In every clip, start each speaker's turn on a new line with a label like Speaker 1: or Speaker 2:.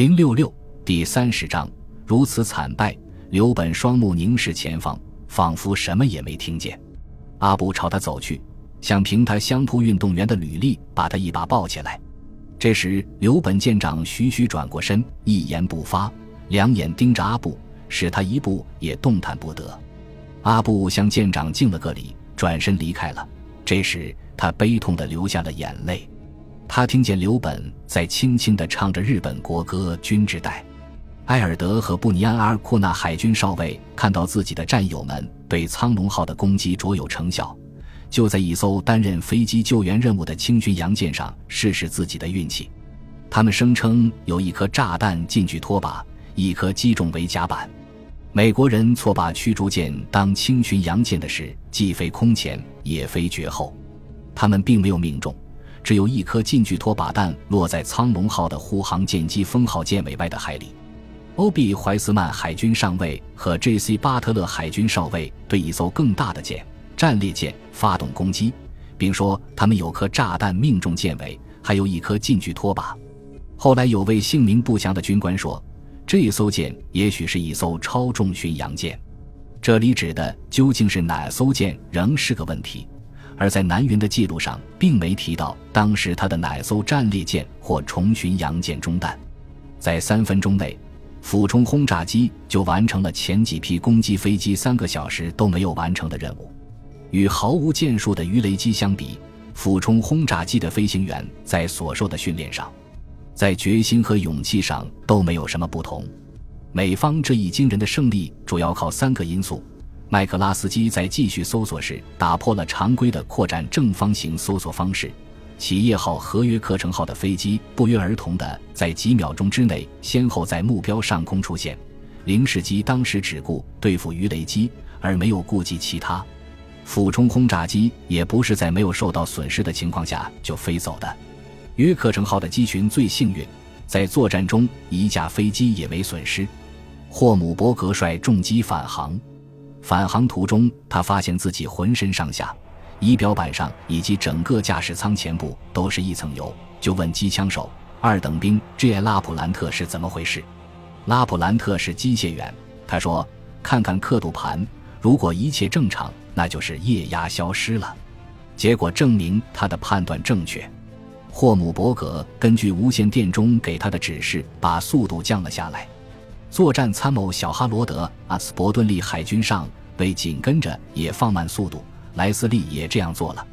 Speaker 1: 零六六第三十章，如此惨败，刘本双目凝视前方，仿佛什么也没听见。阿布朝他走去，想凭他相扑运动员的履历把他一把抱起来。这时，刘本舰长徐徐转过身，一言不发，两眼盯着阿布，使他一步也动弹不得。阿布向舰长敬了个礼，转身离开了。这时，他悲痛地流下了眼泪。他听见刘本在轻轻地唱着日本国歌《军之代》，埃尔德和布尼安阿尔库纳海军少尉看到自己的战友们对苍龙号的攻击卓有成效，就在一艘担任飞机救援任务的轻巡洋舰上试试自己的运气。他们声称有一颗炸弹进去拖把，一颗击中围甲板。美国人错把驱逐舰当轻巡洋舰的事，既非空前也非绝后，他们并没有命中。只有一颗近距拖把弹落在苍龙号的护航舰机封号舰尾外的海里。欧比怀斯曼海军上尉和 J.C. 巴特勒海军少尉对一艘更大的舰战列舰发动攻击，并说他们有颗炸弹命中舰尾，还有一颗近距拖把。后来有位姓名不详的军官说，这艘舰也许是一艘超重巡洋舰。这里指的究竟是哪艘舰，仍是个问题。而在南云的记录上，并没提到当时他的哪艘战列舰或重巡洋舰中弹。在三分钟内，俯冲轰炸机就完成了前几批攻击飞机三个小时都没有完成的任务。与毫无建树的鱼雷机相比，俯冲轰炸机的飞行员在所受的训练上，在决心和勇气上都没有什么不同。美方这一惊人的胜利主要靠三个因素。麦克拉斯基在继续搜索时打破了常规的扩展正方形搜索方式。企业号和约克城号的飞机不约而同地在几秒钟之内先后在目标上空出现。零式机当时只顾对付鱼雷机，而没有顾及其他。俯冲轰炸机也不是在没有受到损失的情况下就飞走的。约克城号的机群最幸运，在作战中一架飞机也没损失。霍姆伯格率重机返航。返航途中，他发现自己浑身上下、仪表板上以及整个驾驶舱前部都是一层油，就问机枪手二等兵 J. 拉普兰特是怎么回事。拉普兰特是机械员，他说：“看看刻度盘，如果一切正常，那就是液压消失了。”结果证明他的判断正确。霍姆伯格根据无线电中给他的指示，把速度降了下来。作战参谋小哈罗德·阿斯伯顿利海军上尉紧跟着也放慢速度，莱斯利也这样做了。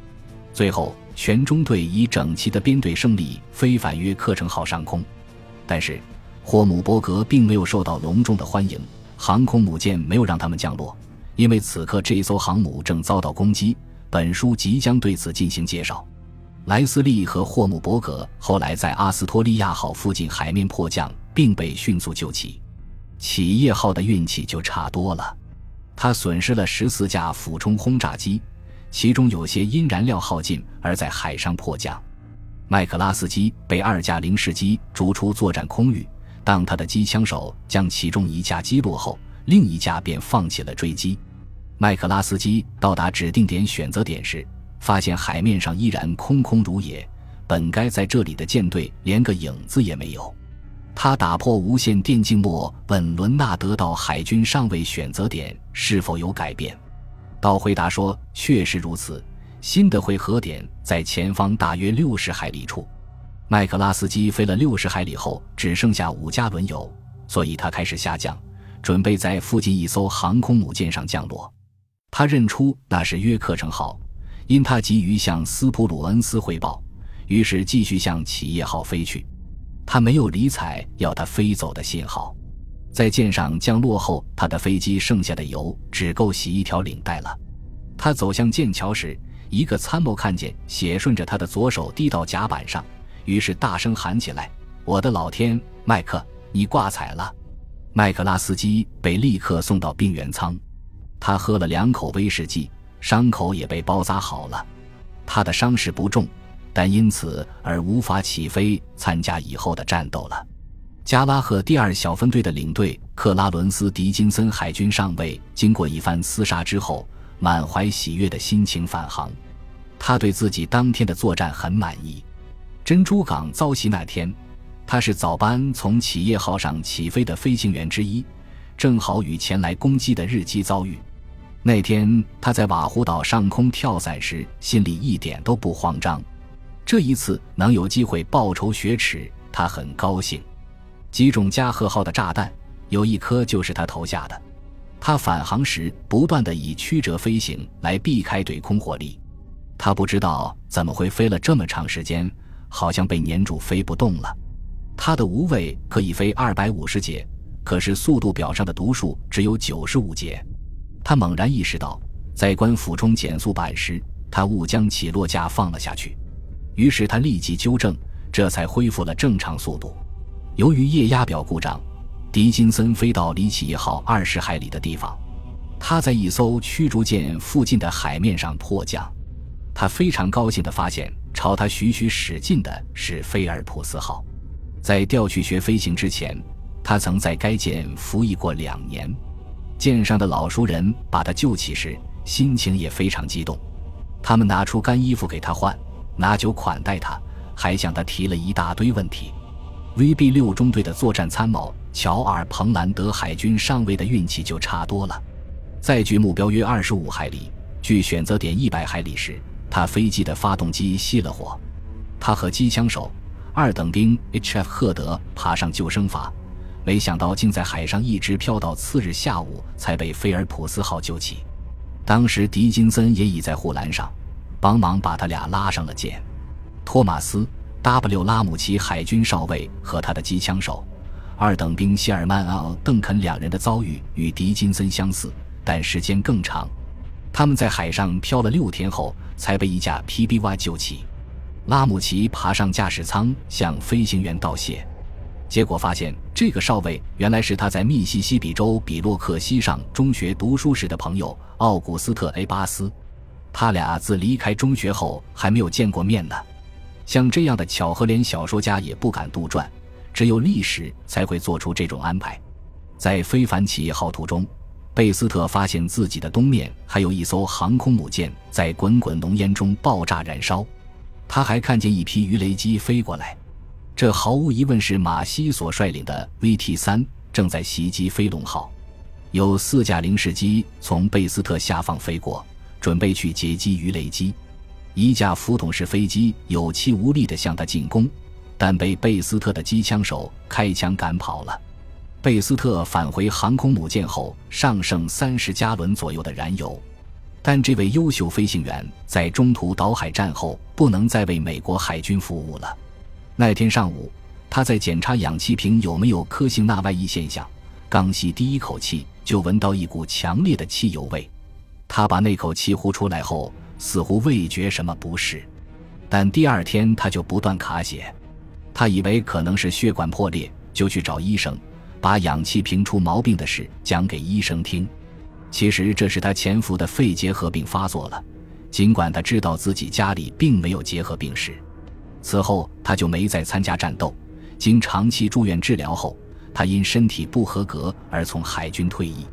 Speaker 1: 最后，全中队以整齐的编队胜利飞返约克城号上空。但是，霍姆伯格并没有受到隆重的欢迎，航空母舰没有让他们降落，因为此刻这艘航母正遭到攻击。本书即将对此进行介绍。莱斯利和霍姆伯格后来在阿斯托利亚号附近海面迫降，并被迅速救起。企业号的运气就差多了，他损失了十四架俯冲轰炸机，其中有些因燃料耗尽而在海上迫降。麦克拉斯基被二架零式机逐出作战空域，当他的机枪手将其中一架击落后，另一架便放弃了追击。麦克拉斯基到达指定点选择点时，发现海面上依然空空如也，本该在这里的舰队连个影子也没有。他打破无线电静默，问伦纳德到海军上尉选择点是否有改变。道回答说：“确实如此，新的汇合点在前方大约六十海里处。”麦克拉斯基飞了六十海里后，只剩下五加仑油，所以他开始下降，准备在附近一艘航空母舰上降落。他认出那是约克城号，因他急于向斯普鲁恩斯汇报，于是继续向企业号飞去。他没有理睬要他飞走的信号，在舰上降落后，他的飞机剩下的油只够洗一条领带了。他走向剑桥时，一个参谋看见血顺着他的左手滴到甲板上，于是大声喊起来：“我的老天，麦克，你挂彩了！”麦克拉斯基被立刻送到病原舱，他喝了两口威士忌，伤口也被包扎好了。他的伤势不重。但因此而无法起飞参加以后的战斗了。加拉赫第二小分队的领队克拉伦斯·迪金森海军上尉，经过一番厮杀之后，满怀喜悦的心情返航。他对自己当天的作战很满意。珍珠港遭袭那天，他是早班从企业号上起飞的飞行员之一，正好与前来攻击的日机遭遇。那天他在瓦胡岛上空跳伞时，心里一点都不慌张。这一次能有机会报仇雪耻，他很高兴。击中加贺号的炸弹，有一颗就是他投下的。他返航时不断的以曲折飞行来避开对空火力。他不知道怎么会飞了这么长时间，好像被粘住飞不动了。他的无畏可以飞二百五十节，可是速度表上的读数只有九十五节。他猛然意识到，在关俯冲减速板时，他误将起落架放了下去。于是他立即纠正，这才恢复了正常速度。由于液压表故障，迪金森飞到离企业号二十海里的地方。他在一艘驱逐舰附近的海面上迫降。他非常高兴地发现，朝他徐徐驶近的是菲尔普斯号。在调去学飞行之前，他曾在该舰服役过两年。舰上的老熟人把他救起时，心情也非常激动。他们拿出干衣服给他换。拿酒款待他，还向他提了一大堆问题。VB 六中队的作战参谋乔尔·彭兰德海军上尉的运气就差多了。在距目标约二十五海里、距选择点一百海里时，他飞机的发动机熄了火。他和机枪手二等兵 H.F. 赫德爬上救生筏，没想到竟在海上一直漂到次日下午才被菲尔普斯号救起。当时狄金森也已在护栏上。帮忙把他俩拉上了舰。托马斯 ·W· 拉姆奇海军少尉和他的机枪手二等兵谢尔曼·奥·邓肯两人的遭遇与迪金森相似，但时间更长。他们在海上漂了六天后，才被一架 PBY 救起。拉姆奇爬上驾驶舱向飞行员道谢，结果发现这个少尉原来是他在密西西比州比洛克西上中学读书时的朋友奥古斯特 ·A· 巴斯。他俩自离开中学后还没有见过面呢，像这样的巧合，连小说家也不敢杜撰，只有历史才会做出这种安排。在非凡企业号途中，贝斯特发现自己的东面还有一艘航空母舰在滚滚浓烟中爆炸燃烧，他还看见一批鱼雷机飞过来，这毫无疑问是马西所率领的 VT 三正在袭击飞龙号，有四架零式机从贝斯特下方飞过。准备去截击鱼雷机，一架浮筒式飞机有气无力地向他进攻，但被贝斯特的机枪手开枪赶跑了。贝斯特返回航空母舰后，尚剩三十加仑左右的燃油，但这位优秀飞行员在中途岛海战后不能再为美国海军服务了。那天上午，他在检查氧气瓶有没有科兴钠外溢现象，刚吸第一口气，就闻到一股强烈的汽油味。他把那口气呼出来后，似乎未觉什么不适，但第二天他就不断卡血。他以为可能是血管破裂，就去找医生，把氧气瓶出毛病的事讲给医生听。其实这是他潜伏的肺结核病发作了，尽管他知道自己家里并没有结核病史。此后他就没再参加战斗。经长期住院治疗后，他因身体不合格而从海军退役。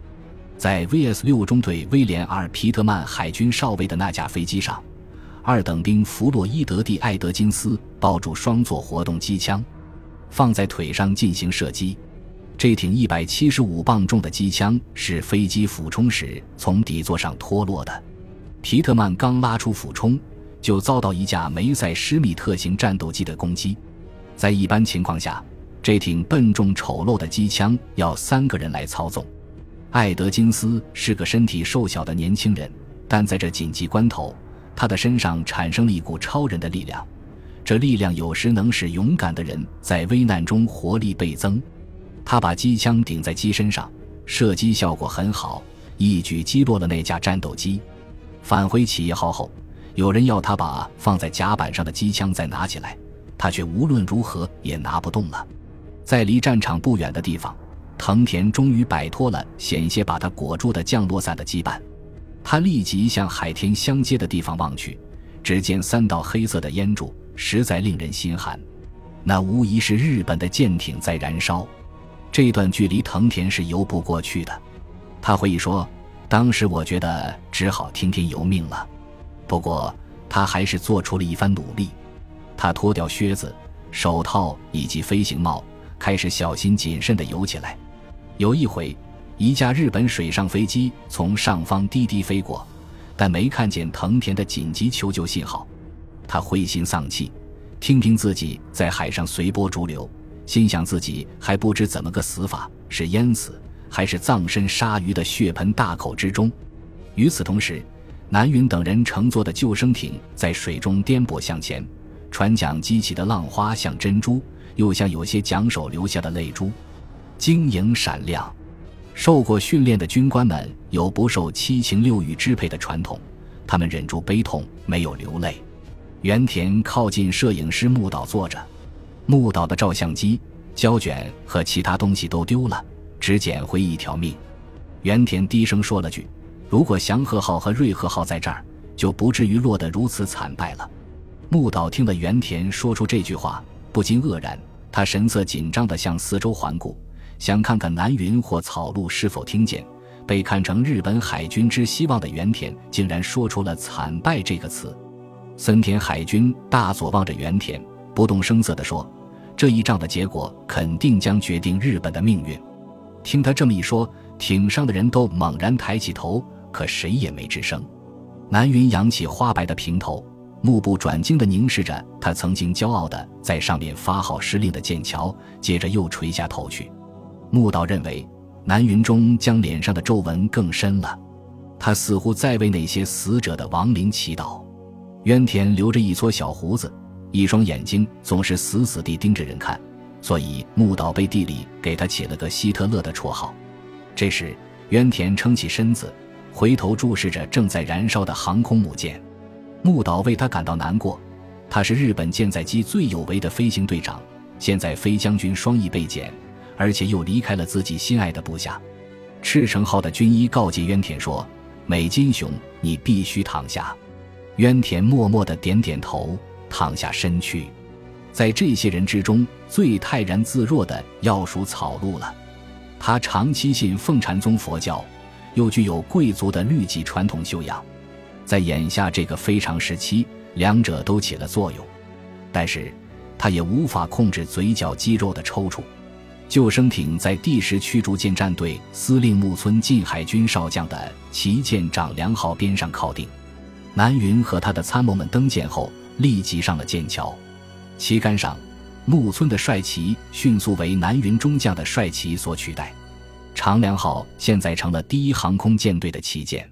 Speaker 1: 在 VS 六中队威廉 ·R· 皮特曼海军少尉的那架飞机上，二等兵弗洛伊德·蒂艾德金斯抱住双座活动机枪，放在腿上进行射击。这挺一百七十五磅重的机枪是飞机俯冲时从底座上脱落的。皮特曼刚拉出俯冲，就遭到一架梅塞施密特型战斗机的攻击。在一般情况下，这挺笨重丑陋的机枪要三个人来操纵。艾德金斯是个身体瘦小的年轻人，但在这紧急关头，他的身上产生了一股超人的力量。这力量有时能使勇敢的人在危难中活力倍增。他把机枪顶在机身上，射击效果很好，一举击落了那架战斗机。返回企业号后，有人要他把放在甲板上的机枪再拿起来，他却无论如何也拿不动了。在离战场不远的地方。藤田终于摆脱了险些把他裹住的降落伞的羁绊，他立即向海天相接的地方望去，只见三道黑色的烟柱，实在令人心寒。那无疑是日本的舰艇在燃烧。这段距离藤田是游不过去的。他回忆说：“当时我觉得只好听天由命了。不过他还是做出了一番努力。他脱掉靴子，手套以及飞行帽，开始小心谨慎地游起来。有一回，一架日本水上飞机从上方低低飞过，但没看见藤田的紧急求救信号。他灰心丧气，听听自己在海上随波逐流，心想自己还不知怎么个死法，是淹死还是葬身鲨鱼的血盆大口之中。与此同时，南云等人乘坐的救生艇在水中颠簸向前，船桨激起的浪花像珍珠，又像有些桨手流下的泪珠，晶莹闪亮。受过训练的军官们有不受七情六欲支配的传统，他们忍住悲痛，没有流泪。原田靠近摄影师木岛坐着，木岛的照相机、胶卷和其他东西都丢了，只捡回一条命。原田低声说了句。如果祥和号和瑞和号在这儿，就不至于落得如此惨败了。木岛听了原田说出这句话，不禁愕然。他神色紧张地向四周环顾，想看看南云或草鹿是否听见。被看成日本海军之希望的原田，竟然说出了“惨败”这个词。森田海军大佐望着原田，不动声色地说：“这一仗的结果肯定将决定日本的命运。”听他这么一说，艇上的人都猛然抬起头。可谁也没吱声。南云扬起花白的平头，目不转睛地凝视着他曾经骄傲的在上面发号施令的剑桥，接着又垂下头去。木岛认为南云中将脸上的皱纹更深了，他似乎在为那些死者的亡灵祈祷。渊田留着一撮小胡子，一双眼睛总是死死地盯着人看，所以木岛背地里给他起了个希特勒的绰号。这时，渊田撑起身子。回头注视着正在燃烧的航空母舰，木岛为他感到难过。他是日本舰载机最有为的飞行队长，现在飞将军双翼被剪，而且又离开了自己心爱的部下。赤城号的军医告诫渊田说：“美金雄，你必须躺下。”渊田默默地点点头，躺下身躯。在这些人之中，最泰然自若的要数草鹿了。他长期信奉禅宗佛教。又具有贵族的律己传统修养，在眼下这个非常时期，两者都起了作用。但是，他也无法控制嘴角肌肉的抽搐。救生艇在第十驱逐舰战队司令木村近海军少将的旗舰长良号边上靠定。南云和他的参谋们登舰后，立即上了舰桥。旗杆上，木村的帅旗迅速为南云中将的帅旗所取代。长良号现在成了第一航空舰队的旗舰。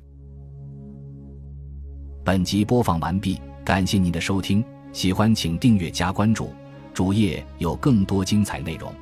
Speaker 1: 本集播放完毕，感谢您的收听，喜欢请订阅加关注，主页有更多精彩内容。